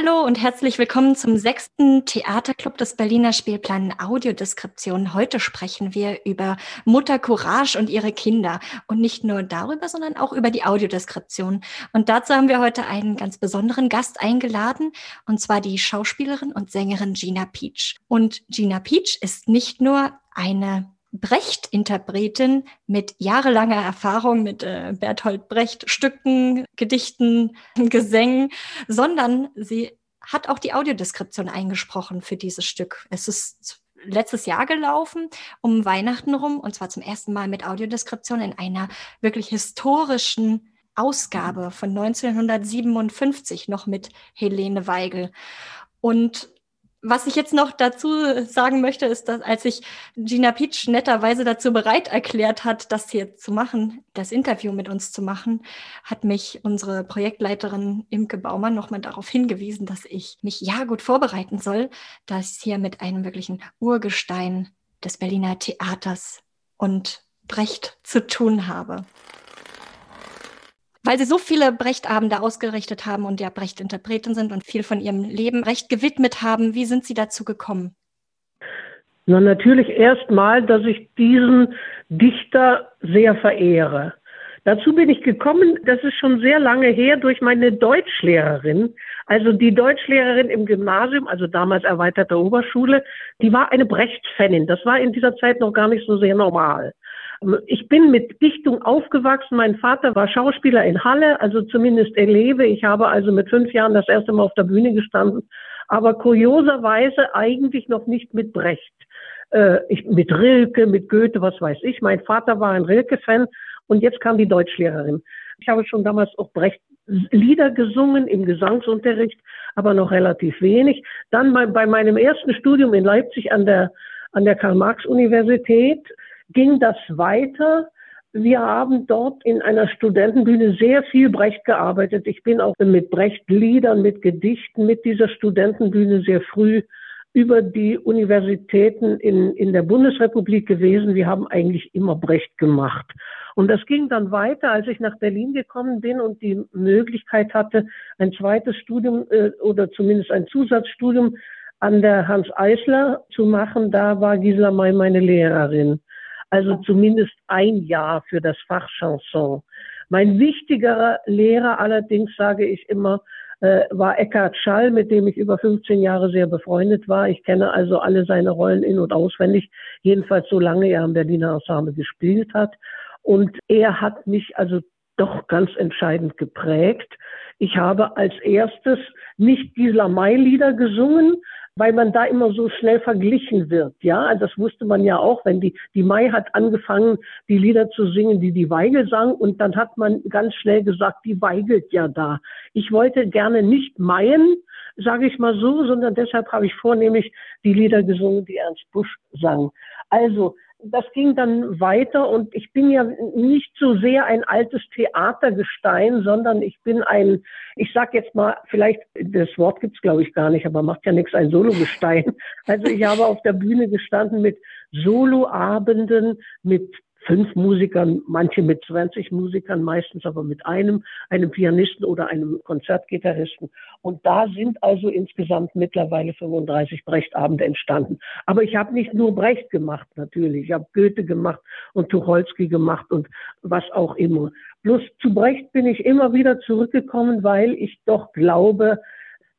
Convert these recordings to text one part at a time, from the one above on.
Hallo und herzlich willkommen zum sechsten Theaterclub des Berliner Spielplan Audiodeskription. Heute sprechen wir über Mutter Courage und ihre Kinder und nicht nur darüber, sondern auch über die Audiodeskription. Und dazu haben wir heute einen ganz besonderen Gast eingeladen, und zwar die Schauspielerin und Sängerin Gina Peach. Und Gina Peach ist nicht nur eine Brecht-Interpretin mit jahrelanger Erfahrung mit äh, Bertolt Brecht Stücken, Gedichten, Gesängen, sondern sie hat auch die Audiodeskription eingesprochen für dieses Stück. Es ist letztes Jahr gelaufen, um Weihnachten rum, und zwar zum ersten Mal mit Audiodeskription in einer wirklich historischen Ausgabe von 1957 noch mit Helene Weigel. Und was ich jetzt noch dazu sagen möchte, ist, dass als sich Gina Peach netterweise dazu bereit erklärt hat, das hier zu machen, das Interview mit uns zu machen, hat mich unsere Projektleiterin Imke Baumann nochmal darauf hingewiesen, dass ich mich ja gut vorbereiten soll, dass hier mit einem wirklichen Urgestein des Berliner Theaters und Brecht zu tun habe weil sie so viele Brechtabende ausgerichtet haben und ja Brecht-Interpreten sind und viel von ihrem Leben Brecht gewidmet haben. Wie sind Sie dazu gekommen? Na, natürlich erstmal, dass ich diesen Dichter sehr verehre. Dazu bin ich gekommen, das ist schon sehr lange her, durch meine Deutschlehrerin. Also die Deutschlehrerin im Gymnasium, also damals erweiterte Oberschule, die war eine Brecht-Fanin. Das war in dieser Zeit noch gar nicht so sehr normal. Ich bin mit Dichtung aufgewachsen. Mein Vater war Schauspieler in Halle, also zumindest erlebe. Ich habe also mit fünf Jahren das erste Mal auf der Bühne gestanden, aber kurioserweise eigentlich noch nicht mit Brecht. Äh, ich, mit Rilke, mit Goethe, was weiß ich. Mein Vater war ein Rilke-Fan und jetzt kam die Deutschlehrerin. Ich habe schon damals auch Brecht Lieder gesungen im Gesangsunterricht, aber noch relativ wenig. Dann bei, bei meinem ersten Studium in Leipzig an der, an der Karl-Marx-Universität ging das weiter. Wir haben dort in einer Studentenbühne sehr viel Brecht gearbeitet. Ich bin auch mit Brecht-Liedern, mit Gedichten, mit dieser Studentenbühne sehr früh über die Universitäten in, in der Bundesrepublik gewesen. Wir haben eigentlich immer Brecht gemacht. Und das ging dann weiter, als ich nach Berlin gekommen bin und die Möglichkeit hatte, ein zweites Studium äh, oder zumindest ein Zusatzstudium an der Hans Eisler zu machen. Da war Gisela May meine Lehrerin also zumindest ein Jahr für das Fach Chanson. Mein wichtigerer Lehrer allerdings, sage ich immer, äh, war Eckhard Schall, mit dem ich über 15 Jahre sehr befreundet war. Ich kenne also alle seine Rollen in- und auswendig, jedenfalls so lange er am Berliner Ensemble gespielt hat. Und er hat mich also doch ganz entscheidend geprägt. Ich habe als erstes nicht Gisela May Lieder gesungen, weil man da immer so schnell verglichen wird. Ja, das wusste man ja auch, wenn die, die Mai hat angefangen, die Lieder zu singen, die die Weigel sang und dann hat man ganz schnell gesagt, die weigelt ja da. Ich wollte gerne nicht Maien, sage ich mal so, sondern deshalb habe ich vornehmlich die Lieder gesungen, die Ernst Busch sang. Also, das ging dann weiter und ich bin ja nicht so sehr ein altes Theatergestein, sondern ich bin ein, ich sag jetzt mal, vielleicht, das Wort gibt's glaube ich gar nicht, aber macht ja nichts, ein Sologestein. Also ich habe auf der Bühne gestanden mit Soloabenden, mit fünf Musikern, manche mit 20 Musikern, meistens aber mit einem, einem Pianisten oder einem Konzertgitarristen. Und da sind also insgesamt mittlerweile 35 Brechtabende entstanden. Aber ich habe nicht nur Brecht gemacht, natürlich. Ich habe Goethe gemacht und Tucholsky gemacht und was auch immer. Bloß zu Brecht bin ich immer wieder zurückgekommen, weil ich doch glaube,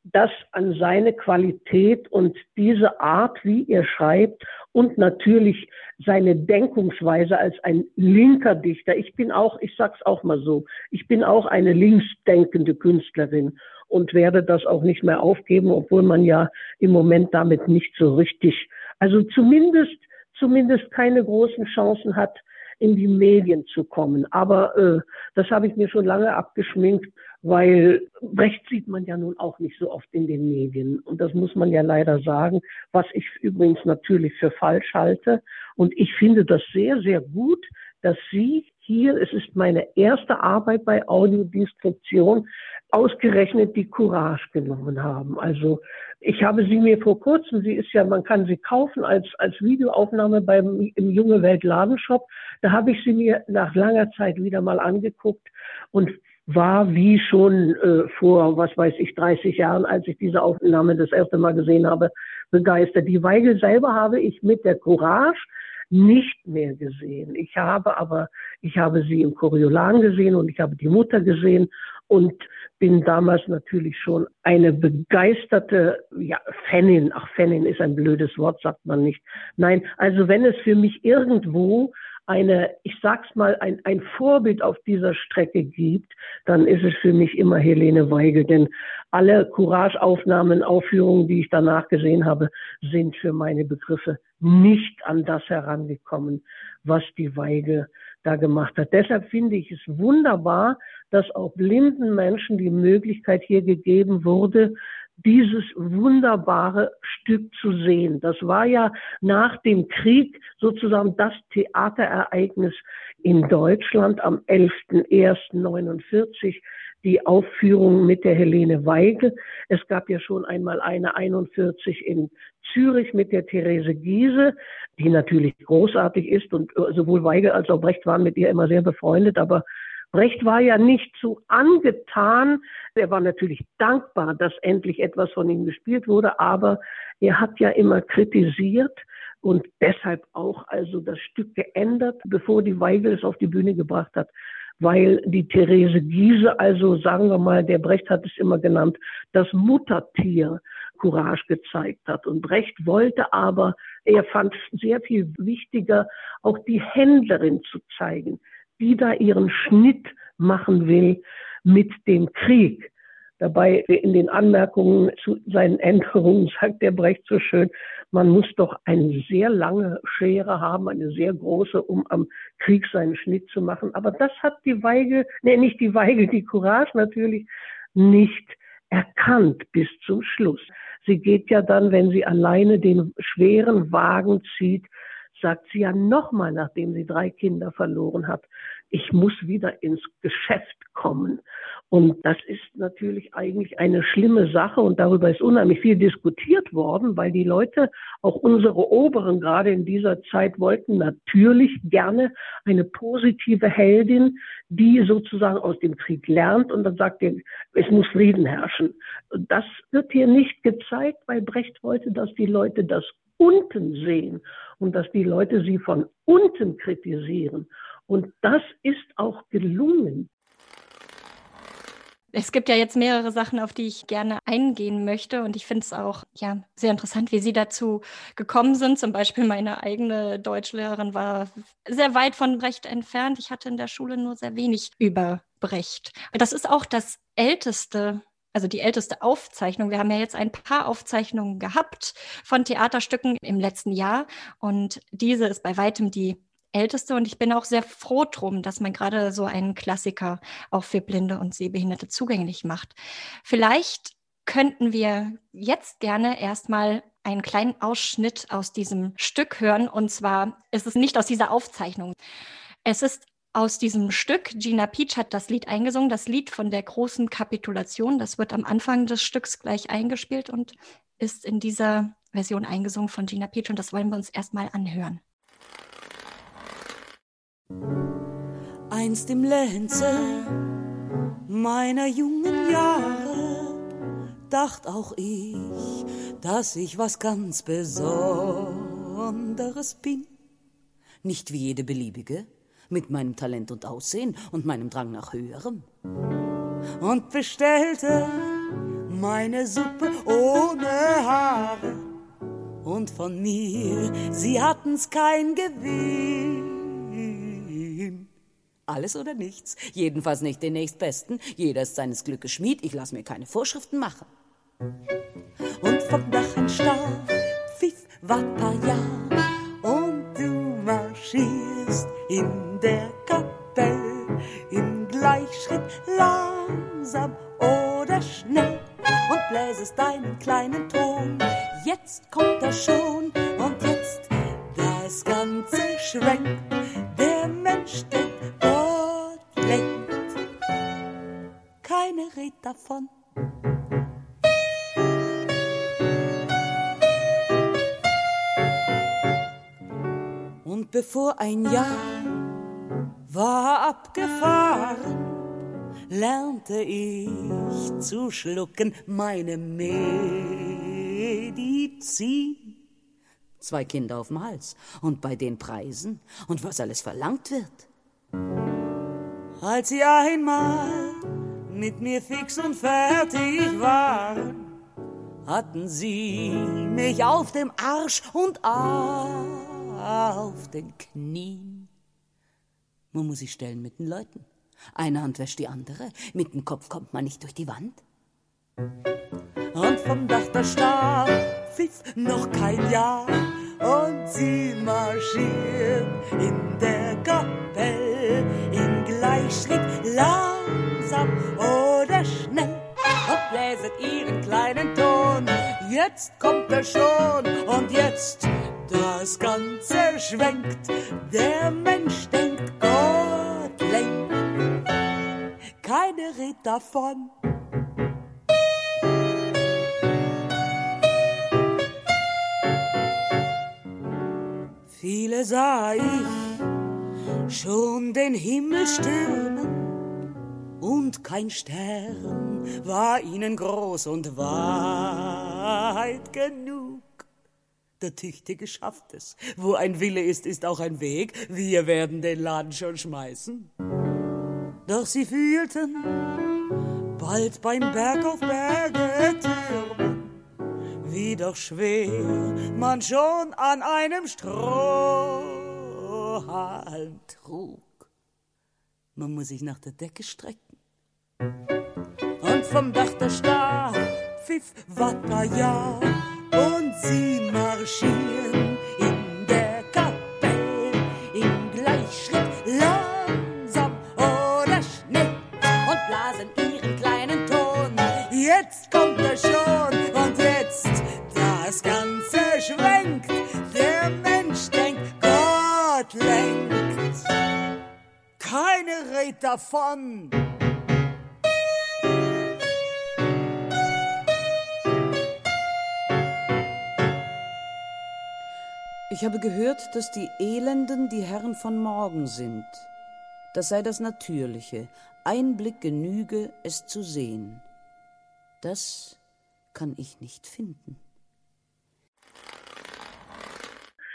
dass an seine Qualität und diese Art, wie er schreibt und natürlich seine Denkungsweise als ein linker Dichter. Ich bin auch, ich sag's auch mal so, ich bin auch eine linksdenkende Künstlerin und werde das auch nicht mehr aufgeben, obwohl man ja im Moment damit nicht so richtig, also zumindest, zumindest keine großen Chancen hat, in die Medien zu kommen. Aber äh, das habe ich mir schon lange abgeschminkt weil Brecht sieht man ja nun auch nicht so oft in den Medien. Und das muss man ja leider sagen, was ich übrigens natürlich für falsch halte. Und ich finde das sehr, sehr gut, dass Sie hier, es ist meine erste Arbeit bei Audiodeskription, ausgerechnet die Courage genommen haben. Also ich habe sie mir vor kurzem, sie ist ja, man kann sie kaufen als, als Videoaufnahme beim, im Junge Welt Ladenshop. Da habe ich sie mir nach langer Zeit wieder mal angeguckt und war wie schon äh, vor, was weiß ich, 30 Jahren, als ich diese Aufnahme das erste Mal gesehen habe, begeistert. Die Weigel selber habe ich mit der Courage nicht mehr gesehen. Ich habe aber, ich habe sie im Coriolan gesehen und ich habe die Mutter gesehen und bin damals natürlich schon eine begeisterte ja, Fanin. Ach, Fanin ist ein blödes Wort, sagt man nicht. Nein, also wenn es für mich irgendwo eine, ich sag's mal, ein, ein Vorbild auf dieser Strecke gibt, dann ist es für mich immer Helene Weigel. Denn alle Courage-Aufnahmen, Aufführungen, die ich danach gesehen habe, sind für meine Begriffe nicht an das herangekommen, was die Weigel da gemacht hat. Deshalb finde ich es wunderbar, dass auch blinden Menschen die Möglichkeit hier gegeben wurde, dieses wunderbare Stück zu sehen. Das war ja nach dem Krieg sozusagen das Theaterereignis in Deutschland am 11.01.49 die Aufführung mit der Helene Weigel. Es gab ja schon einmal eine 41 in Zürich mit der Therese Giese, die natürlich großartig ist und sowohl Weigel als auch Brecht waren mit ihr immer sehr befreundet, aber Brecht war ja nicht so angetan. Er war natürlich dankbar, dass endlich etwas von ihm gespielt wurde, aber er hat ja immer kritisiert und deshalb auch also das Stück geändert, bevor die Weigel es auf die Bühne gebracht hat, weil die Therese Giese, also sagen wir mal, der Brecht hat es immer genannt, das Muttertier Courage gezeigt hat. Und Brecht wollte aber, er fand es sehr viel wichtiger, auch die Händlerin zu zeigen die da ihren Schnitt machen will mit dem Krieg. Dabei in den Anmerkungen zu seinen Änderungen sagt der Brecht so schön, man muss doch eine sehr lange Schere haben, eine sehr große, um am Krieg seinen Schnitt zu machen. Aber das hat die Weigel, nee, nicht die Weigel, die Courage natürlich nicht erkannt bis zum Schluss. Sie geht ja dann, wenn sie alleine den schweren Wagen zieht, sagt sie ja nochmal, nachdem sie drei Kinder verloren hat, ich muss wieder ins Geschäft kommen. Und das ist natürlich eigentlich eine schlimme Sache und darüber ist unheimlich viel diskutiert worden, weil die Leute, auch unsere Oberen gerade in dieser Zeit wollten natürlich gerne eine positive Heldin, die sozusagen aus dem Krieg lernt und dann sagt, es muss Frieden herrschen. Das wird hier nicht gezeigt, weil Brecht wollte, dass die Leute das unten sehen und dass die Leute sie von unten kritisieren. Und das ist auch gelungen. Es gibt ja jetzt mehrere Sachen, auf die ich gerne eingehen möchte. Und ich finde es auch ja, sehr interessant, wie Sie dazu gekommen sind. Zum Beispiel meine eigene Deutschlehrerin war sehr weit von Brecht entfernt. Ich hatte in der Schule nur sehr wenig über Brecht. Das ist auch das älteste also die älteste Aufzeichnung. Wir haben ja jetzt ein paar Aufzeichnungen gehabt von Theaterstücken im letzten Jahr und diese ist bei weitem die älteste und ich bin auch sehr froh drum, dass man gerade so einen Klassiker auch für Blinde und Sehbehinderte zugänglich macht. Vielleicht könnten wir jetzt gerne erstmal einen kleinen Ausschnitt aus diesem Stück hören und zwar ist es nicht aus dieser Aufzeichnung. Es ist aus diesem Stück. Gina Peach hat das Lied eingesungen, das Lied von der großen Kapitulation. Das wird am Anfang des Stücks gleich eingespielt und ist in dieser Version eingesungen von Gina Peach und das wollen wir uns erstmal anhören. Einst im Lenze meiner jungen Jahre dacht auch ich, dass ich was ganz Besonderes bin. Nicht wie jede beliebige, mit meinem Talent und Aussehen und meinem Drang nach Höherem. Und bestellte meine Suppe ohne Haare. Und von mir, sie hatten's kein Gewinn. Alles oder nichts, jedenfalls nicht den nächstbesten. Jeder ist seines Glückes Schmied, ich lass mir keine Vorschriften machen. Und vom Dach ein Stab, pfiff, wart paar Jahr und du marschierst tanzt in der Kapelle im Gleichschritt langsam oder schnell und bläsest deinen kleinen Ton. Jetzt kommt er schon und jetzt das Ganze schwenkt. Der Mensch steht Gott lenkt. Keine redet davon. Bevor ein Jahr war abgefahren, lernte ich zu schlucken meine Medizin. Zwei Kinder auf dem Hals und bei den Preisen und was alles verlangt wird. Als sie einmal mit mir fix und fertig waren, hatten sie mich auf dem Arsch und auf den Knien. Man muss sich stellen mit den Leuten. Eine Hand wäscht die andere, mit dem Kopf kommt man nicht durch die Wand. Und vom Dach der Stab pfiff noch kein Jahr und sie marschiert in der Kapelle in Gleichschritt langsam oder schnell und bläset ihren kleinen Ton. Jetzt kommt er schon und jetzt das Ganze schwenkt. Der Mensch denkt, Gott lenkt. Keine redet davon. Viele sah ich schon den Himmel stürmen und kein Stern war ihnen groß und weit genug. Der Tüchtige schafft es. Wo ein Wille ist, ist auch ein Weg. Wir werden den Laden schon schmeißen. Doch sie fühlten bald beim Berg auf Berge türmen wie doch schwer man schon an einem Strohhalm trug. Man muss sich nach der Decke strecken. Und vom Dach der Star pfiff Watter und sie marschieren in der Kapelle im Gleichschritt langsam oder schnell und blasen ihren kleinen Ton. Jetzt kommt er schon und jetzt das Ganze schwenkt. Der Mensch denkt, Gott lenkt. Keine redet davon. Ich habe gehört, dass die Elenden die Herren von morgen sind. Das sei das Natürliche. Ein Blick genüge, es zu sehen. Das kann ich nicht finden.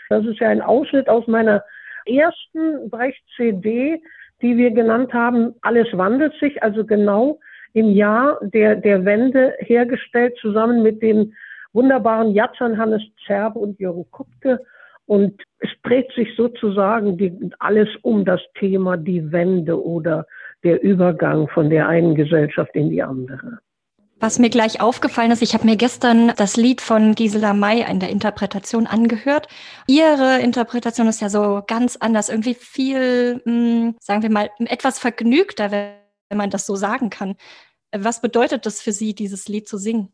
Das ist ja ein Ausschnitt aus meiner ersten Brecht-CD, die wir genannt haben, Alles wandelt sich, also genau im Jahr der, der Wende hergestellt, zusammen mit den wunderbaren Jatzern Hannes Zerbe und Jürgen Kupke. Und es dreht sich sozusagen die, alles um das Thema die Wende oder der Übergang von der einen Gesellschaft in die andere. Was mir gleich aufgefallen ist, ich habe mir gestern das Lied von Gisela May in der Interpretation angehört. Ihre Interpretation ist ja so ganz anders, irgendwie viel, hm, sagen wir mal, etwas vergnügter, wenn man das so sagen kann. Was bedeutet das für Sie, dieses Lied zu singen?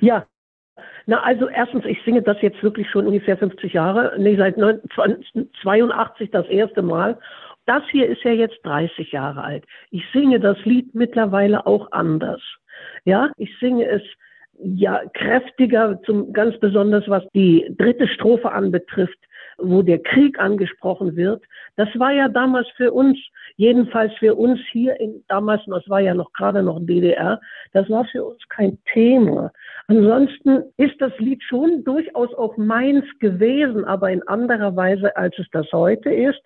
Ja, na, also erstens, ich singe das jetzt wirklich schon ungefähr 50 Jahre, nee, seit 1982 das erste Mal. Das hier ist ja jetzt 30 Jahre alt. Ich singe das Lied mittlerweile auch anders. Ja, ich singe es ja kräftiger, zum, ganz besonders was die dritte Strophe anbetrifft, wo der Krieg angesprochen wird. Das war ja damals für uns, jedenfalls für uns hier in damals, das war ja noch gerade noch DDR, das war für uns kein Thema. Ansonsten ist das Lied schon durchaus auch meins gewesen, aber in anderer Weise, als es das heute ist.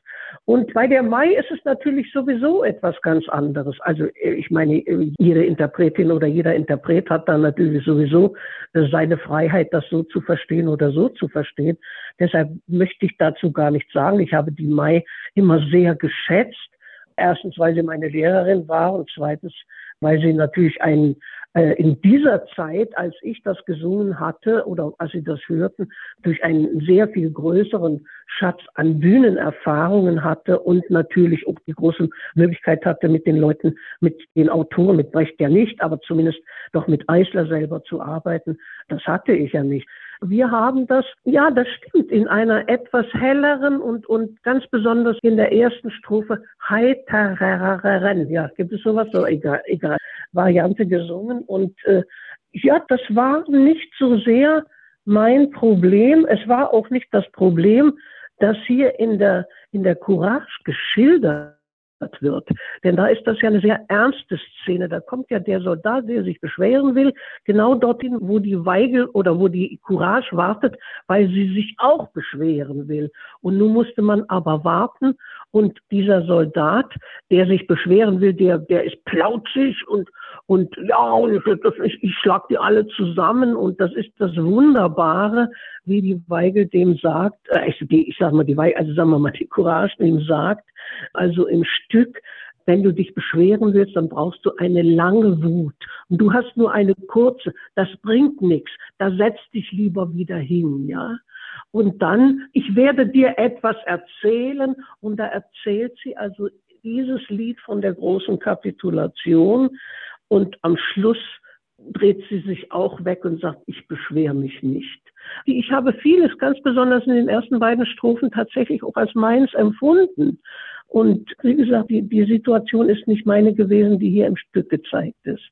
Und bei der Mai ist es natürlich sowieso etwas ganz anderes. Also ich meine, jede Interpretin oder jeder Interpret hat dann natürlich sowieso seine Freiheit, das so zu verstehen oder so zu verstehen. Deshalb möchte ich dazu gar nichts sagen. Ich habe die Mai immer sehr geschätzt. Erstens, weil sie meine Lehrerin war und zweitens, weil sie natürlich ein, äh, in dieser Zeit, als ich das gesungen hatte oder als Sie das hörten, durch einen sehr viel größeren Schatz an Bühnenerfahrungen hatte und natürlich auch die große Möglichkeit hatte, mit den Leuten, mit den Autoren, mit Brecht ja nicht, aber zumindest doch mit Eisler selber zu arbeiten. Das hatte ich ja nicht. Wir haben das, ja, das stimmt, in einer etwas helleren und, und ganz besonders in der ersten Strophe heitereren, ja, gibt es sowas, so egal, egal, Variante gesungen und äh, ja, das war nicht so sehr mein Problem. Es war auch nicht das Problem, das hier in der, in der Courage geschildert wird. Denn da ist das ja eine sehr ernste Szene. Da kommt ja der Soldat, der sich beschweren will, genau dorthin, wo die Weigel oder wo die Courage wartet, weil sie sich auch beschweren will. Und nun musste man aber warten und dieser Soldat, der sich beschweren will, der, der ist plauzig und, und ja, ich, ich schlag die alle zusammen und das ist das Wunderbare, wie die Weigel dem sagt, äh, ich, die, ich sag mal die Weigel, also sagen wir mal die Courage dem sagt, also im Stück, wenn du dich beschweren willst, dann brauchst du eine lange Wut. Und du hast nur eine kurze. Das bringt nichts. Da setz dich lieber wieder hin, ja. Und dann, ich werde dir etwas erzählen. Und da erzählt sie also dieses Lied von der großen Kapitulation. Und am Schluss dreht sie sich auch weg und sagt, ich beschwere mich nicht. Ich habe vieles, ganz besonders in den ersten beiden Strophen, tatsächlich auch als meins empfunden. Und wie gesagt, die, die Situation ist nicht meine gewesen, die hier im Stück gezeigt ist.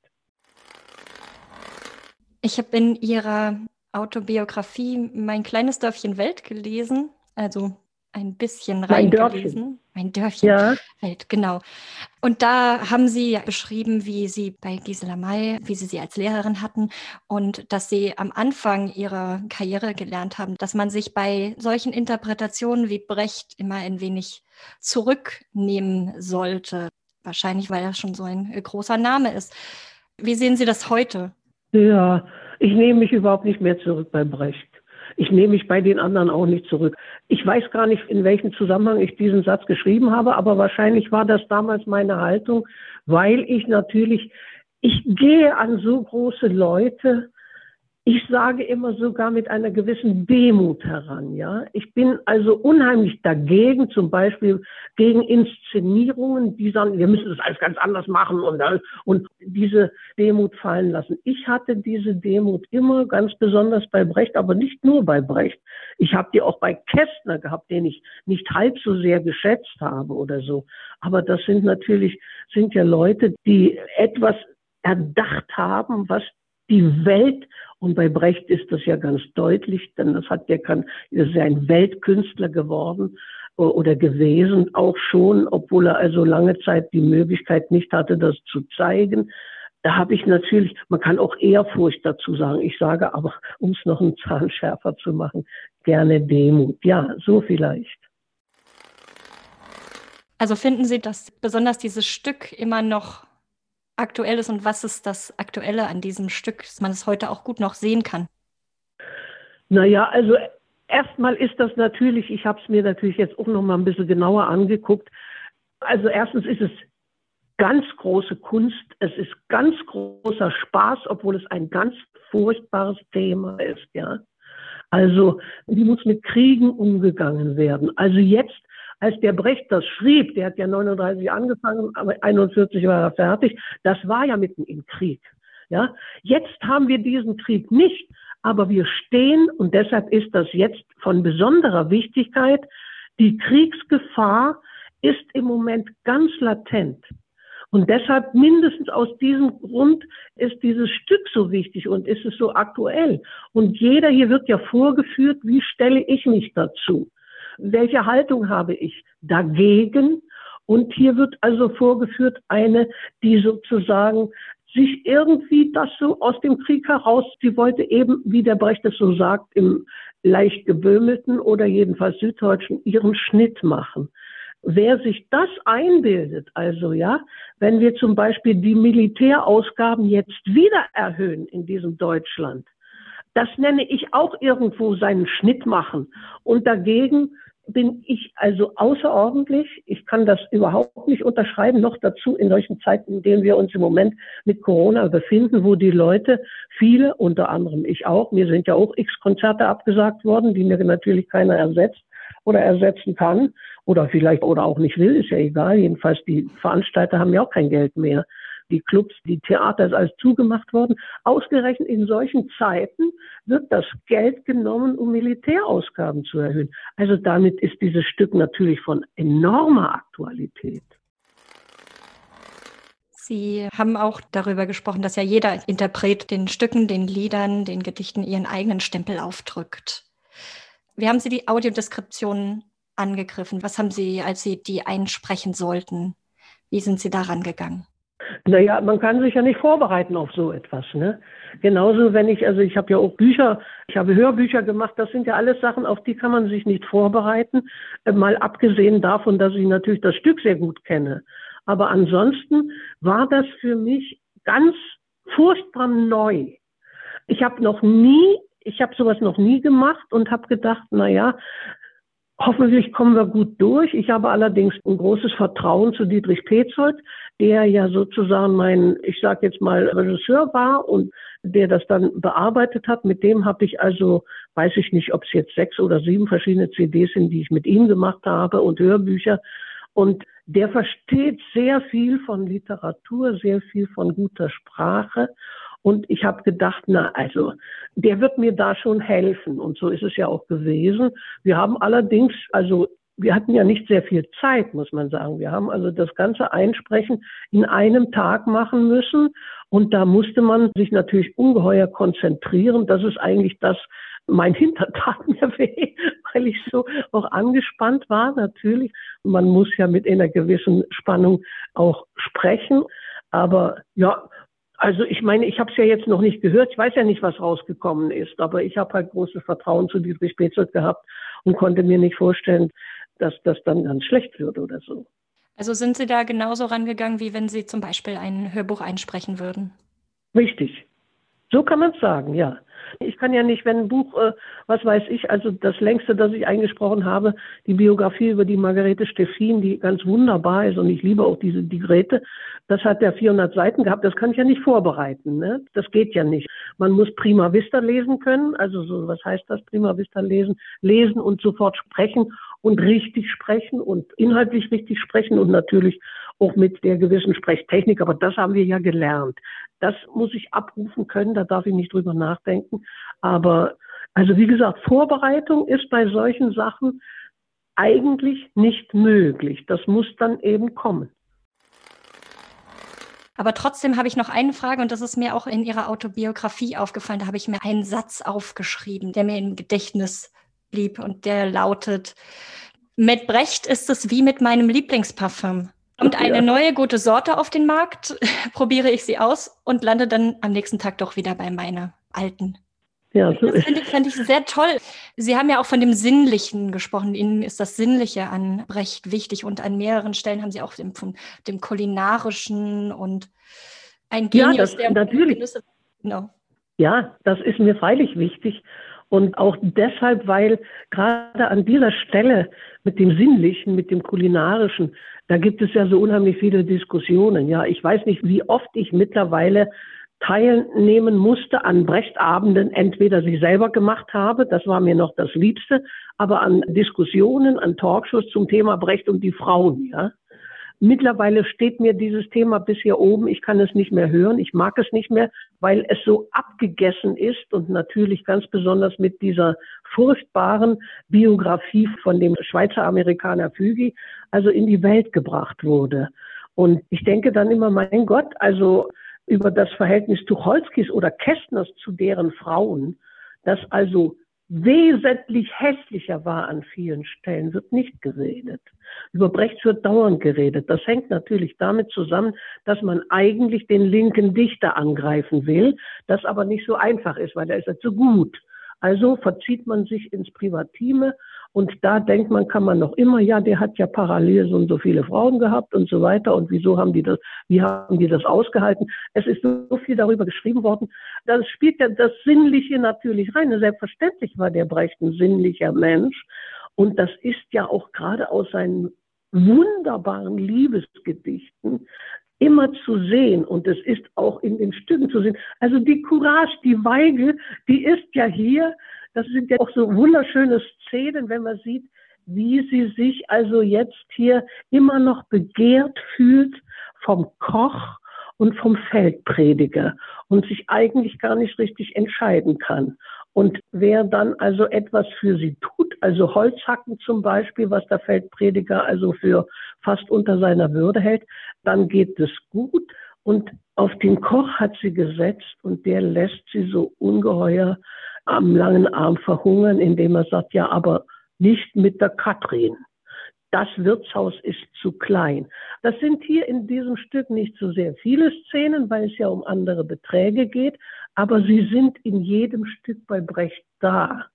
Ich habe in Ihrer Autobiografie Mein kleines Dörfchen Welt gelesen, also ein bisschen reingelesen. Mein Dörfchen ja. Welt, genau. Und da haben Sie beschrieben, wie Sie bei Gisela May, wie Sie sie als Lehrerin hatten und dass Sie am Anfang Ihrer Karriere gelernt haben, dass man sich bei solchen Interpretationen wie Brecht immer ein wenig zurücknehmen sollte. Wahrscheinlich, weil er schon so ein großer Name ist. Wie sehen Sie das heute? Ja, ich nehme mich überhaupt nicht mehr zurück bei Brecht. Ich nehme mich bei den anderen auch nicht zurück. Ich weiß gar nicht, in welchem Zusammenhang ich diesen Satz geschrieben habe, aber wahrscheinlich war das damals meine Haltung, weil ich natürlich, ich gehe an so große Leute, ich sage immer sogar mit einer gewissen Demut heran, ja. Ich bin also unheimlich dagegen, zum Beispiel gegen Inszenierungen, die sagen, wir müssen das alles ganz anders machen und, und diese Demut fallen lassen. Ich hatte diese Demut immer ganz besonders bei Brecht, aber nicht nur bei Brecht. Ich habe die auch bei Kästner gehabt, den ich nicht halb so sehr geschätzt habe oder so. Aber das sind natürlich, sind ja Leute, die etwas erdacht haben, was die Welt und bei Brecht ist das ja ganz deutlich, denn das hat der kann, das ist ja ein Weltkünstler geworden äh, oder gewesen, auch schon, obwohl er also lange Zeit die Möglichkeit nicht hatte, das zu zeigen. Da habe ich natürlich, man kann auch Ehrfurcht dazu sagen. Ich sage aber, um es noch einen Zahn schärfer zu machen, gerne Demut. Ja, so vielleicht. Also finden Sie, dass besonders dieses Stück immer noch aktuell ist und was ist das Aktuelle an diesem Stück, dass man es heute auch gut noch sehen kann? Naja, also erstmal ist das natürlich, ich habe es mir natürlich jetzt auch noch mal ein bisschen genauer angeguckt. Also erstens ist es ganz große Kunst, es ist ganz großer Spaß, obwohl es ein ganz furchtbares Thema ist, ja. Also, wie muss mit Kriegen umgegangen werden? Also jetzt als der Brecht das schrieb, der hat ja 39 angefangen, aber 41 war er fertig, das war ja mitten im Krieg. Ja, jetzt haben wir diesen Krieg nicht, aber wir stehen und deshalb ist das jetzt von besonderer Wichtigkeit. Die Kriegsgefahr ist im Moment ganz latent. Und deshalb mindestens aus diesem Grund ist dieses Stück so wichtig und ist es so aktuell. Und jeder hier wird ja vorgeführt, wie stelle ich mich dazu? Welche Haltung habe ich dagegen? Und hier wird also vorgeführt eine, die sozusagen sich irgendwie das so aus dem Krieg heraus, sie wollte eben, wie der Brecht es so sagt, im leicht gebömelten oder jedenfalls süddeutschen ihren Schnitt machen. Wer sich das einbildet, also ja, wenn wir zum Beispiel die Militärausgaben jetzt wieder erhöhen in diesem Deutschland, das nenne ich auch irgendwo seinen Schnitt machen. Und dagegen bin ich also außerordentlich. Ich kann das überhaupt nicht unterschreiben, noch dazu in solchen Zeiten, in denen wir uns im Moment mit Corona befinden, wo die Leute, viele, unter anderem ich auch, mir sind ja auch x Konzerte abgesagt worden, die mir natürlich keiner ersetzt oder ersetzen kann oder vielleicht oder auch nicht will, ist ja egal. Jedenfalls die Veranstalter haben ja auch kein Geld mehr die Clubs, die Theater ist alles zugemacht worden. Ausgerechnet in solchen Zeiten wird das Geld genommen, um Militärausgaben zu erhöhen. Also damit ist dieses Stück natürlich von enormer Aktualität. Sie haben auch darüber gesprochen, dass ja jeder Interpret den Stücken, den Liedern, den Gedichten ihren eigenen Stempel aufdrückt. Wie haben Sie die Audiodeskription angegriffen? Was haben Sie, als Sie die einsprechen sollten? Wie sind Sie daran gegangen? Naja, man kann sich ja nicht vorbereiten auf so etwas. Ne? Genauso, wenn ich, also ich habe ja auch Bücher, ich habe Hörbücher gemacht, das sind ja alles Sachen, auf die kann man sich nicht vorbereiten. Äh, mal abgesehen davon, dass ich natürlich das Stück sehr gut kenne. Aber ansonsten war das für mich ganz furchtbar neu. Ich habe noch nie, ich habe sowas noch nie gemacht und habe gedacht, na ja, hoffentlich kommen wir gut durch. Ich habe allerdings ein großes Vertrauen zu Dietrich Petzold, der ja sozusagen mein, ich sage jetzt mal, Regisseur war und der das dann bearbeitet hat. Mit dem habe ich also, weiß ich nicht, ob es jetzt sechs oder sieben verschiedene CDs sind, die ich mit ihm gemacht habe und Hörbücher. Und der versteht sehr viel von Literatur, sehr viel von guter Sprache. Und ich habe gedacht, na, also, der wird mir da schon helfen. Und so ist es ja auch gewesen. Wir haben allerdings, also, wir hatten ja nicht sehr viel Zeit, muss man sagen. Wir haben also das ganze Einsprechen in einem Tag machen müssen. Und da musste man sich natürlich ungeheuer konzentrieren. Das ist eigentlich das, mein Hintern tat mir weh, weil ich so auch angespannt war, natürlich. Man muss ja mit einer gewissen Spannung auch sprechen. Aber ja, also ich meine, ich habe es ja jetzt noch nicht gehört. Ich weiß ja nicht, was rausgekommen ist. Aber ich habe halt großes Vertrauen zu Dietrich Petzold gehabt und konnte mir nicht vorstellen, dass das dann ganz schlecht wird oder so. Also sind Sie da genauso rangegangen, wie wenn Sie zum Beispiel ein Hörbuch einsprechen würden? Richtig. So kann man es sagen, ja. Ich kann ja nicht, wenn ein Buch, äh, was weiß ich, also das längste, das ich eingesprochen habe, die Biografie über die Margarete Steffin, die ganz wunderbar ist und ich liebe auch diese die Grete, das hat ja 400 Seiten gehabt, das kann ich ja nicht vorbereiten, ne? Das geht ja nicht. Man muss Prima Vista lesen können, also so, was heißt das, Prima Vista lesen? Lesen und sofort sprechen und richtig sprechen und inhaltlich richtig sprechen und natürlich auch mit der gewissen Sprechtechnik, aber das haben wir ja gelernt. Das muss ich abrufen können, da darf ich nicht drüber nachdenken. Aber also wie gesagt, Vorbereitung ist bei solchen Sachen eigentlich nicht möglich. Das muss dann eben kommen. Aber trotzdem habe ich noch eine Frage und das ist mir auch in Ihrer Autobiografie aufgefallen. Da habe ich mir einen Satz aufgeschrieben, der mir im Gedächtnis blieb und der lautet, mit Brecht ist es wie mit meinem Lieblingsparfüm. Kommt eine neue gute Sorte auf den Markt, probiere ich sie aus und lande dann am nächsten Tag doch wieder bei meiner alten. Ja, so das finde ich, find ich sehr toll. Sie haben ja auch von dem Sinnlichen gesprochen. Ihnen ist das Sinnliche an Brecht wichtig und an mehreren Stellen haben Sie auch dem, von dem Kulinarischen und ein Genius, ja, das, der natürlich. Genüsse, no. Ja, das ist mir freilich wichtig. Und auch deshalb, weil gerade an dieser Stelle mit dem Sinnlichen, mit dem Kulinarischen, da gibt es ja so unheimlich viele Diskussionen. Ja, ich weiß nicht, wie oft ich mittlerweile teilnehmen musste an Brechtabenden, entweder sie selber gemacht habe, das war mir noch das Liebste, aber an Diskussionen, an Talkshows zum Thema Brecht und die Frauen, ja. Mittlerweile steht mir dieses Thema bis hier oben. Ich kann es nicht mehr hören. Ich mag es nicht mehr, weil es so abgegessen ist und natürlich ganz besonders mit dieser furchtbaren Biografie von dem Schweizer Amerikaner Fügi also in die Welt gebracht wurde. Und ich denke dann immer, mein Gott, also über das Verhältnis Tucholskis oder Kästners zu deren Frauen, das also wesentlich hässlicher war an vielen Stellen, wird nicht geredet. Über Brecht wird dauernd geredet. Das hängt natürlich damit zusammen, dass man eigentlich den linken Dichter angreifen will, das aber nicht so einfach ist, weil er ist ja zu gut. Also verzieht man sich ins Privatime und da denkt man, kann man noch immer, ja, der hat ja parallel so und so viele Frauen gehabt und so weiter. Und wieso haben die das, wie haben die das ausgehalten? Es ist so viel darüber geschrieben worden. Das spielt ja das Sinnliche natürlich rein. Selbstverständlich war der Brecht ein sinnlicher Mensch. Und das ist ja auch gerade aus seinen wunderbaren Liebesgedichten immer zu sehen und es ist auch in den Stücken zu sehen. Also die Courage, die Weigel, die ist ja hier das sind ja auch so wunderschöne Szenen, wenn man sieht, wie sie sich also jetzt hier immer noch begehrt fühlt vom Koch und vom Feldprediger und sich eigentlich gar nicht richtig entscheiden kann. Und wer dann also etwas für sie tut, also Holzhacken zum Beispiel, was der Feldprediger also für fast unter seiner Würde hält, dann geht es gut. Und auf den Koch hat sie gesetzt und der lässt sie so ungeheuer am langen Arm verhungern, indem er sagt, ja, aber nicht mit der Katrin. Das Wirtshaus ist zu klein. Das sind hier in diesem Stück nicht so sehr viele Szenen, weil es ja um andere Beträge geht, aber sie sind in jedem Stück bei Brecht da.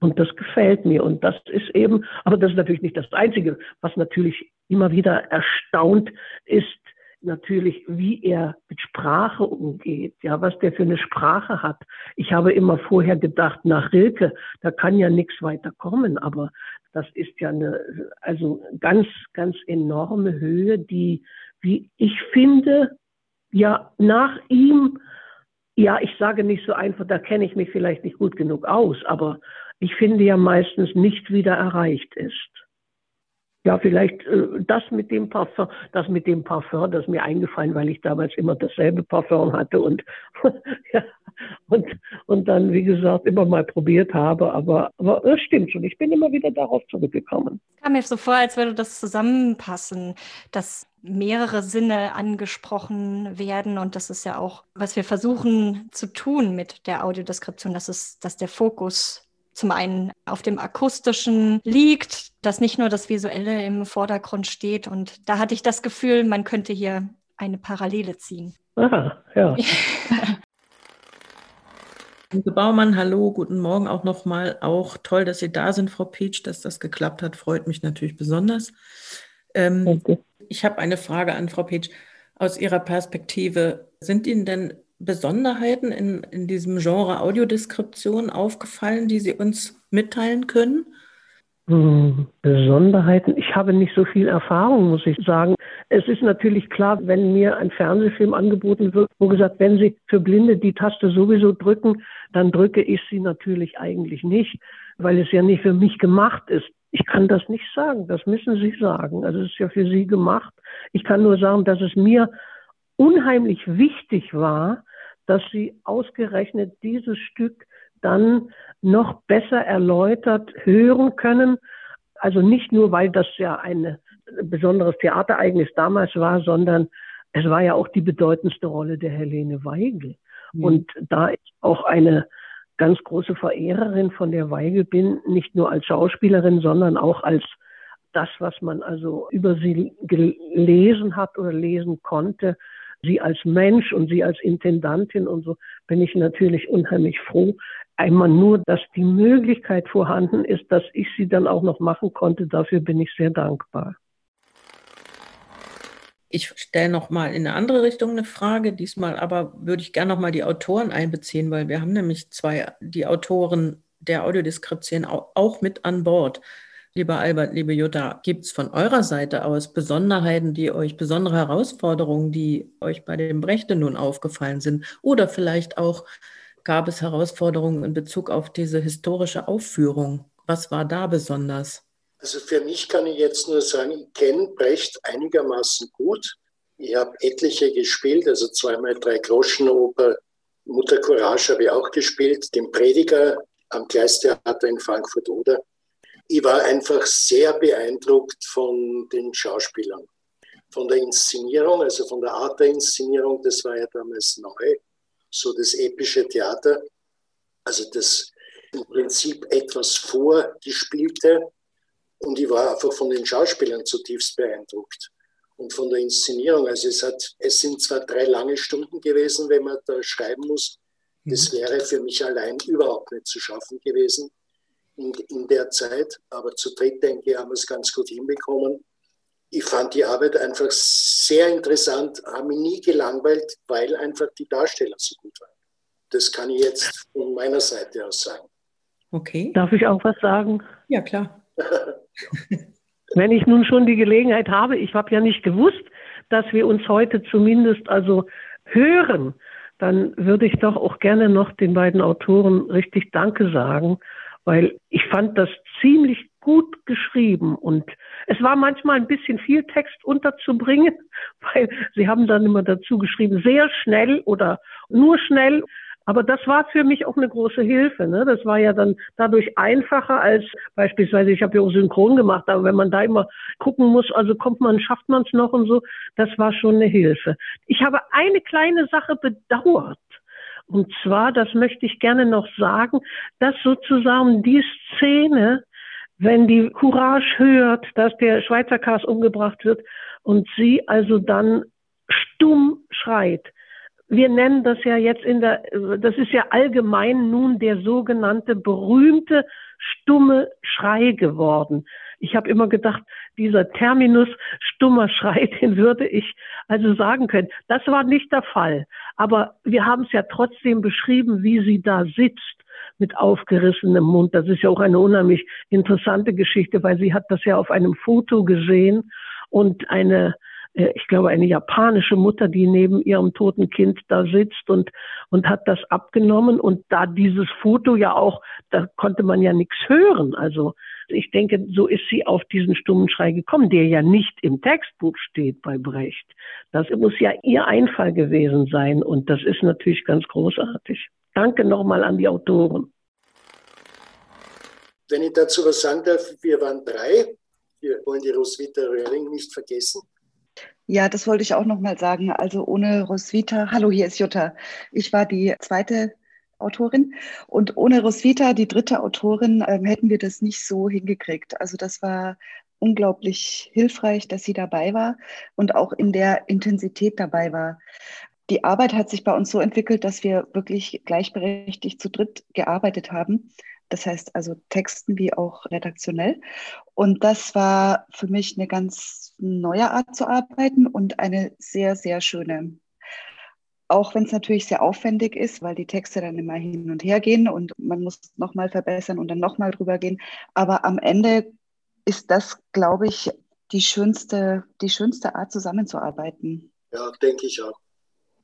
Und das gefällt mir. Und das ist eben, aber das ist natürlich nicht das Einzige, was natürlich immer wieder erstaunt ist, natürlich, wie er mit Sprache umgeht, ja, was der für eine Sprache hat. Ich habe immer vorher gedacht, nach Rilke, da kann ja nichts weiter kommen, aber das ist ja eine, also ganz, ganz enorme Höhe, die, wie ich finde, ja, nach ihm ja, ich sage nicht so einfach, da kenne ich mich vielleicht nicht gut genug aus, aber ich finde ja meistens nicht wieder erreicht ist. Ja, vielleicht äh, das mit dem Parfum, das mit dem Parfum, das ist mir eingefallen, weil ich damals immer dasselbe Parfum hatte und ja, und und dann wie gesagt immer mal probiert habe, aber aber das stimmt schon. Ich bin immer wieder darauf zurückgekommen. Kam mir so vor, als würde das zusammenpassen, dass mehrere Sinne angesprochen werden. Und das ist ja auch, was wir versuchen zu tun mit der Audiodeskription, dass, es, dass der Fokus zum einen auf dem akustischen liegt, dass nicht nur das Visuelle im Vordergrund steht. Und da hatte ich das Gefühl, man könnte hier eine Parallele ziehen. Aha, ja. Liebe Baumann, hallo, guten Morgen auch nochmal. Auch toll, dass Sie da sind, Frau Peach, dass das geklappt hat, freut mich natürlich besonders. Ähm, ich habe eine Frage an Frau Petsch. Aus Ihrer Perspektive, sind Ihnen denn Besonderheiten in, in diesem Genre Audiodeskription aufgefallen, die Sie uns mitteilen können? Hm, Besonderheiten. Ich habe nicht so viel Erfahrung, muss ich sagen. Es ist natürlich klar, wenn mir ein Fernsehfilm angeboten wird, wo gesagt, wenn Sie für Blinde die Taste sowieso drücken, dann drücke ich sie natürlich eigentlich nicht, weil es ja nicht für mich gemacht ist. Ich kann das nicht sagen, das müssen Sie sagen. Also es ist ja für Sie gemacht. Ich kann nur sagen, dass es mir unheimlich wichtig war, dass Sie ausgerechnet dieses Stück dann noch besser erläutert hören können. Also nicht nur, weil das ja ein besonderes Theaterereignis damals war, sondern es war ja auch die bedeutendste Rolle der Helene Weigel. Mhm. Und da ist auch eine ganz große Verehrerin von der Weigel bin, nicht nur als Schauspielerin, sondern auch als das, was man also über sie gelesen hat oder lesen konnte. Sie als Mensch und sie als Intendantin und so bin ich natürlich unheimlich froh. Einmal nur, dass die Möglichkeit vorhanden ist, dass ich sie dann auch noch machen konnte. Dafür bin ich sehr dankbar. Ich stelle noch mal in eine andere Richtung eine Frage. Diesmal aber würde ich gerne noch mal die Autoren einbeziehen, weil wir haben nämlich zwei, die Autoren der Audiodeskription auch mit an Bord. Lieber Albert, liebe Jutta, gibt es von eurer Seite aus Besonderheiten, die euch, besondere Herausforderungen, die euch bei dem Brechte nun aufgefallen sind? Oder vielleicht auch gab es Herausforderungen in Bezug auf diese historische Aufführung? Was war da besonders? Also für mich kann ich jetzt nur sagen, ich kenne Brecht einigermaßen gut. Ich habe etliche gespielt, also zweimal drei Groschenoper. Mutter Courage habe ich auch gespielt, den Prediger am Gleistheater in Frankfurt-Oder. Ich war einfach sehr beeindruckt von den Schauspielern, von der Inszenierung, also von der Art der Inszenierung. Das war ja damals neu, so das epische Theater, also das im Prinzip etwas vorgespielte und ich war einfach von den Schauspielern zutiefst beeindruckt und von der Inszenierung. Also es, hat, es sind zwar drei lange Stunden gewesen, wenn man da schreiben muss. Das mhm. wäre für mich allein überhaupt nicht zu schaffen gewesen in, in der Zeit. Aber zu dritt, denke ich, haben wir es ganz gut hinbekommen. Ich fand die Arbeit einfach sehr interessant, habe mich nie gelangweilt, weil einfach die Darsteller so gut waren. Das kann ich jetzt von meiner Seite aus sagen. Okay. Darf ich auch was sagen? Ja, klar. Wenn ich nun schon die Gelegenheit habe, ich habe ja nicht gewusst, dass wir uns heute zumindest also hören, dann würde ich doch auch gerne noch den beiden Autoren richtig Danke sagen, weil ich fand das ziemlich gut geschrieben und es war manchmal ein bisschen viel Text unterzubringen, weil sie haben dann immer dazu geschrieben, sehr schnell oder nur schnell. Aber das war für mich auch eine große Hilfe. Ne? Das war ja dann dadurch einfacher als beispielsweise, ich habe ja auch Synchron gemacht, aber wenn man da immer gucken muss, also kommt man, schafft man es noch und so, das war schon eine Hilfe. Ich habe eine kleine Sache bedauert. Und zwar, das möchte ich gerne noch sagen, dass sozusagen die Szene, wenn die Courage hört, dass der Schweizer Kars umgebracht wird und sie also dann stumm schreit. Wir nennen das ja jetzt in der, das ist ja allgemein nun der sogenannte berühmte stumme Schrei geworden. Ich habe immer gedacht, dieser Terminus stummer Schrei, den würde ich also sagen können. Das war nicht der Fall. Aber wir haben es ja trotzdem beschrieben, wie sie da sitzt mit aufgerissenem Mund. Das ist ja auch eine unheimlich interessante Geschichte, weil sie hat das ja auf einem Foto gesehen und eine äh, ich glaube, eine japanische Mutter, die neben ihrem toten Kind da sitzt und, und hat das abgenommen. Und da dieses Foto ja auch, da konnte man ja nichts hören. Also ich denke, so ist sie auf diesen stummen Schrei gekommen, der ja nicht im Textbuch steht bei Brecht. Das muss ja ihr Einfall gewesen sein und das ist natürlich ganz großartig. Danke nochmal an die Autoren. Wenn ich dazu was sagen darf, wir waren drei. Wir wollen die Roswitha Röhring nicht vergessen. Ja, das wollte ich auch noch mal sagen. Also ohne Roswitha, hallo, hier ist Jutta. Ich war die zweite Autorin. Und ohne Roswitha, die dritte Autorin, ähm, hätten wir das nicht so hingekriegt. Also das war unglaublich hilfreich, dass sie dabei war und auch in der Intensität dabei war. Die Arbeit hat sich bei uns so entwickelt, dass wir wirklich gleichberechtigt zu dritt gearbeitet haben. Das heißt also Texten wie auch redaktionell. Und das war für mich eine ganz neue Art zu arbeiten und eine sehr, sehr schöne. Auch wenn es natürlich sehr aufwendig ist, weil die Texte dann immer hin und her gehen und man muss nochmal verbessern und dann nochmal drüber gehen. Aber am Ende ist das, glaube ich, die schönste, die schönste Art zusammenzuarbeiten. Ja, denke ich auch.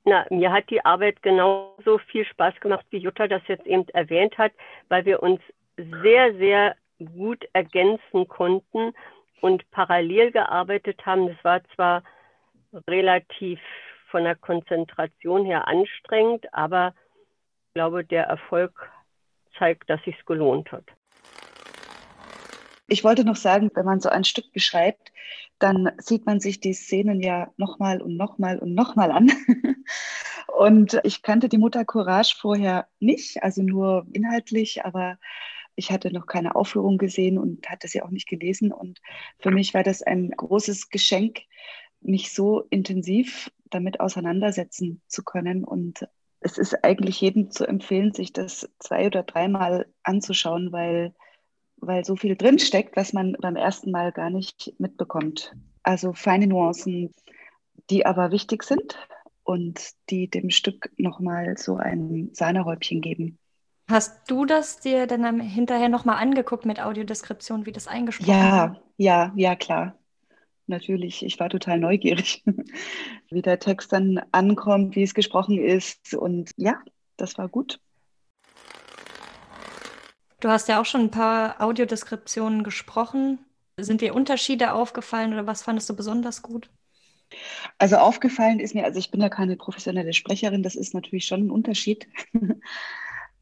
Na, mir hat die Arbeit genauso viel Spaß gemacht, wie Jutta das jetzt eben erwähnt hat, weil wir uns sehr, sehr gut ergänzen konnten und parallel gearbeitet haben. Das war zwar relativ von der Konzentration her anstrengend, aber ich glaube, der Erfolg zeigt, dass sich gelohnt hat. Ich wollte noch sagen, wenn man so ein Stück beschreibt, dann sieht man sich die Szenen ja nochmal und nochmal und nochmal an. und ich kannte die Mutter Courage vorher nicht, also nur inhaltlich, aber ich hatte noch keine Aufführung gesehen und hatte sie auch nicht gelesen. Und für mich war das ein großes Geschenk, mich so intensiv damit auseinandersetzen zu können. Und es ist eigentlich jedem zu empfehlen, sich das zwei oder dreimal anzuschauen, weil, weil so viel drinsteckt, was man beim ersten Mal gar nicht mitbekommt. Also feine Nuancen, die aber wichtig sind und die dem Stück nochmal so ein Sahnehäubchen geben. Hast du das dir dann hinterher nochmal angeguckt mit Audiodeskription, wie das eingesprochen Ja, ja, ja, klar natürlich, ich war total neugierig, wie der Text dann ankommt, wie es gesprochen ist. Und ja, das war gut. Du hast ja auch schon ein paar Audiodeskriptionen gesprochen. Sind dir Unterschiede aufgefallen oder was fandest du besonders gut? Also aufgefallen ist mir, also ich bin ja keine professionelle Sprecherin, das ist natürlich schon ein Unterschied.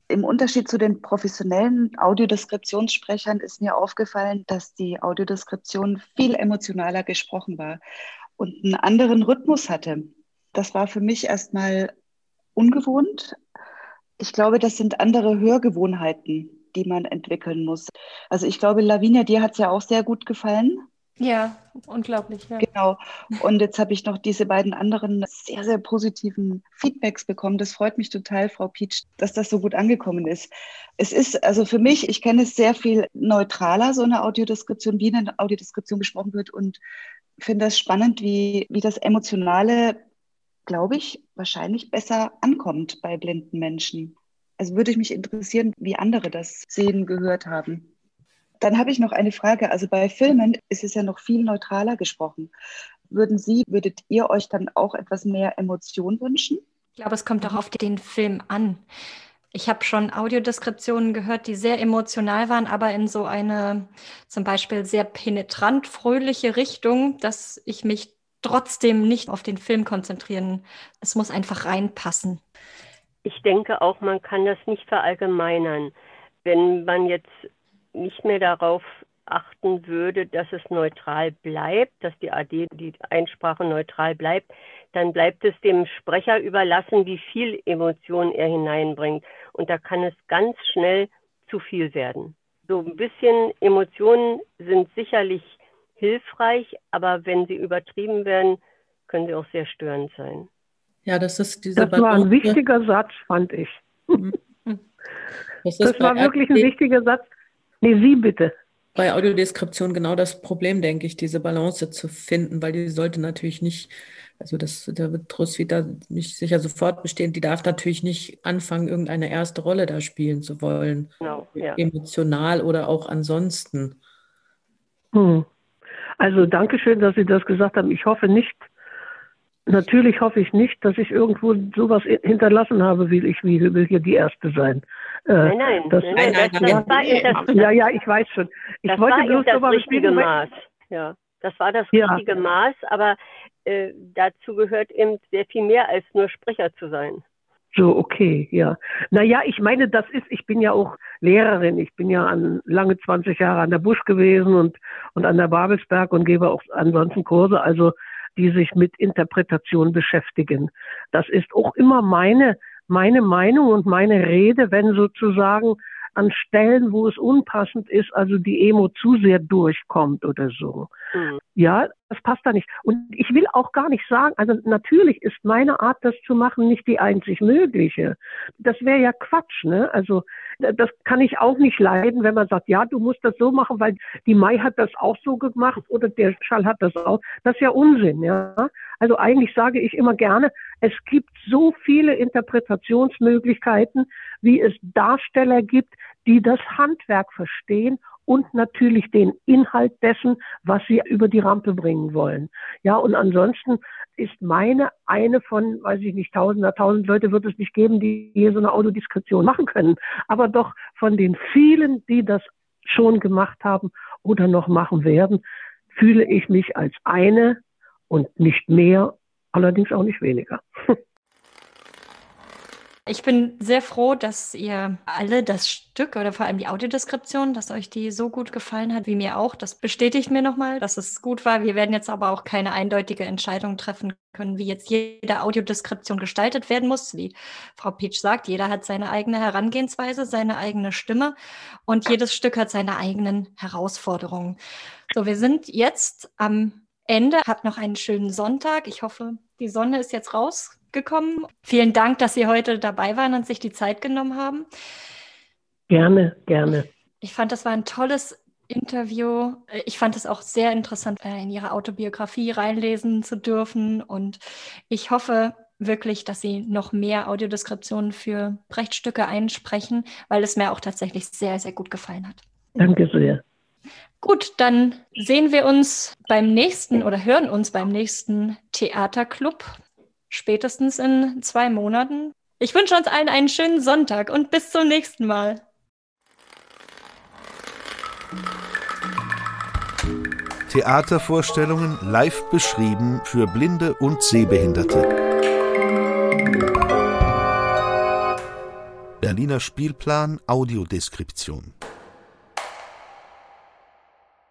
Im Unterschied zu den professionellen Audiodeskriptionssprechern ist mir aufgefallen, dass die Audiodeskription viel emotionaler gesprochen war und einen anderen Rhythmus hatte. Das war für mich erstmal ungewohnt. Ich glaube, das sind andere Hörgewohnheiten, die man entwickeln muss. Also ich glaube, Lavinia, dir hat es ja auch sehr gut gefallen. Ja, unglaublich. Ja. Genau. Und jetzt habe ich noch diese beiden anderen sehr, sehr positiven Feedbacks bekommen. Das freut mich total, Frau Pietsch, dass das so gut angekommen ist. Es ist also für mich, ich kenne es sehr viel neutraler, so eine Audiodeskription, wie eine Audiodeskription gesprochen wird und finde das spannend, wie, wie das Emotionale, glaube ich, wahrscheinlich besser ankommt bei blinden Menschen. Also würde ich mich interessieren, wie andere das sehen, gehört haben. Dann habe ich noch eine Frage. Also bei Filmen ist es ja noch viel neutraler gesprochen. Würden Sie, würdet ihr euch dann auch etwas mehr Emotion wünschen? Ich glaube, es kommt auch auf den Film an. Ich habe schon Audiodeskriptionen gehört, die sehr emotional waren, aber in so eine zum Beispiel sehr penetrant fröhliche Richtung, dass ich mich trotzdem nicht auf den Film konzentrieren. Es muss einfach reinpassen. Ich denke auch, man kann das nicht verallgemeinern. Wenn man jetzt nicht mehr darauf achten würde, dass es neutral bleibt, dass die AD, die Einsprache neutral bleibt, dann bleibt es dem Sprecher überlassen, wie viel Emotion er hineinbringt. Und da kann es ganz schnell zu viel werden. So ein bisschen Emotionen sind sicherlich hilfreich, aber wenn sie übertrieben werden, können sie auch sehr störend sein. Ja, das ist diese Das war ein wichtiger Satz, fand ich. Mhm. Das, das war wirklich ein wichtiger Satz. Nee, Sie bitte bei Audiodeskription genau das Problem, denke ich, diese Balance zu finden, weil die sollte natürlich nicht, also das, da wird Roswitha nicht sicher sofort bestehen, die darf natürlich nicht anfangen, irgendeine erste Rolle da spielen zu wollen. Genau, ja. Emotional oder auch ansonsten. Hm. Also danke schön, dass Sie das gesagt haben. Ich hoffe nicht, Natürlich hoffe ich nicht, dass ich irgendwo sowas hinterlassen habe, wie ich will hier die Erste sein. Äh, nein, nein, das, nein, nein, das, das, war das, ja, ja, ich weiß schon. Ich das wollte war bloß das richtige Maß. Ja, das war das ja. richtige Maß, aber äh, dazu gehört eben sehr viel mehr als nur Sprecher zu sein. So, okay, ja. Naja, ich meine, das ist, ich bin ja auch Lehrerin. Ich bin ja an, lange 20 Jahre an der Busch gewesen und, und an der Babelsberg und gebe auch ansonsten Kurse. Also die sich mit Interpretation beschäftigen. Das ist auch immer meine, meine Meinung und meine Rede, wenn sozusagen an Stellen, wo es unpassend ist, also die Emo zu sehr durchkommt oder so. Mhm. Ja, das passt da nicht. Und ich will auch gar nicht sagen, also natürlich ist meine Art, das zu machen, nicht die einzig mögliche. Das wäre ja Quatsch, ne? Also das kann ich auch nicht leiden, wenn man sagt, ja, du musst das so machen, weil die Mai hat das auch so gemacht oder der Schall hat das auch. Das ist ja Unsinn, ja. Also eigentlich sage ich immer gerne, es gibt so viele Interpretationsmöglichkeiten, wie es Darsteller gibt, die das Handwerk verstehen und natürlich den Inhalt dessen, was sie über die Rampe bringen wollen. Ja, und ansonsten ist meine eine von, weiß ich nicht, tausender, tausend Leute wird es nicht geben, die hier so eine Autodiskretion machen können. Aber doch von den vielen, die das schon gemacht haben oder noch machen werden, fühle ich mich als eine und nicht mehr, allerdings auch nicht weniger. Ich bin sehr froh, dass ihr alle das Stück oder vor allem die Audiodeskription, dass euch die so gut gefallen hat, wie mir auch. Das bestätigt mir nochmal, dass es gut war. Wir werden jetzt aber auch keine eindeutige Entscheidung treffen können, wie jetzt jede Audiodeskription gestaltet werden muss. Wie Frau Peach sagt, jeder hat seine eigene Herangehensweise, seine eigene Stimme und jedes Stück hat seine eigenen Herausforderungen. So, wir sind jetzt am Ende. Habt noch einen schönen Sonntag. Ich hoffe, die Sonne ist jetzt raus gekommen. Vielen Dank, dass Sie heute dabei waren und sich die Zeit genommen haben. Gerne, gerne. Ich fand, das war ein tolles Interview. Ich fand es auch sehr interessant, äh, in Ihre Autobiografie reinlesen zu dürfen. Und ich hoffe wirklich, dass Sie noch mehr Audiodeskriptionen für Brechtstücke einsprechen, weil es mir auch tatsächlich sehr, sehr gut gefallen hat. Danke sehr. Gut, dann sehen wir uns beim nächsten oder hören uns beim nächsten Theaterclub spätestens in zwei Monaten. Ich wünsche uns allen einen schönen Sonntag und bis zum nächsten Mal. Theatervorstellungen live beschrieben für Blinde und Sehbehinderte. Berliner Spielplan Audiodeskription.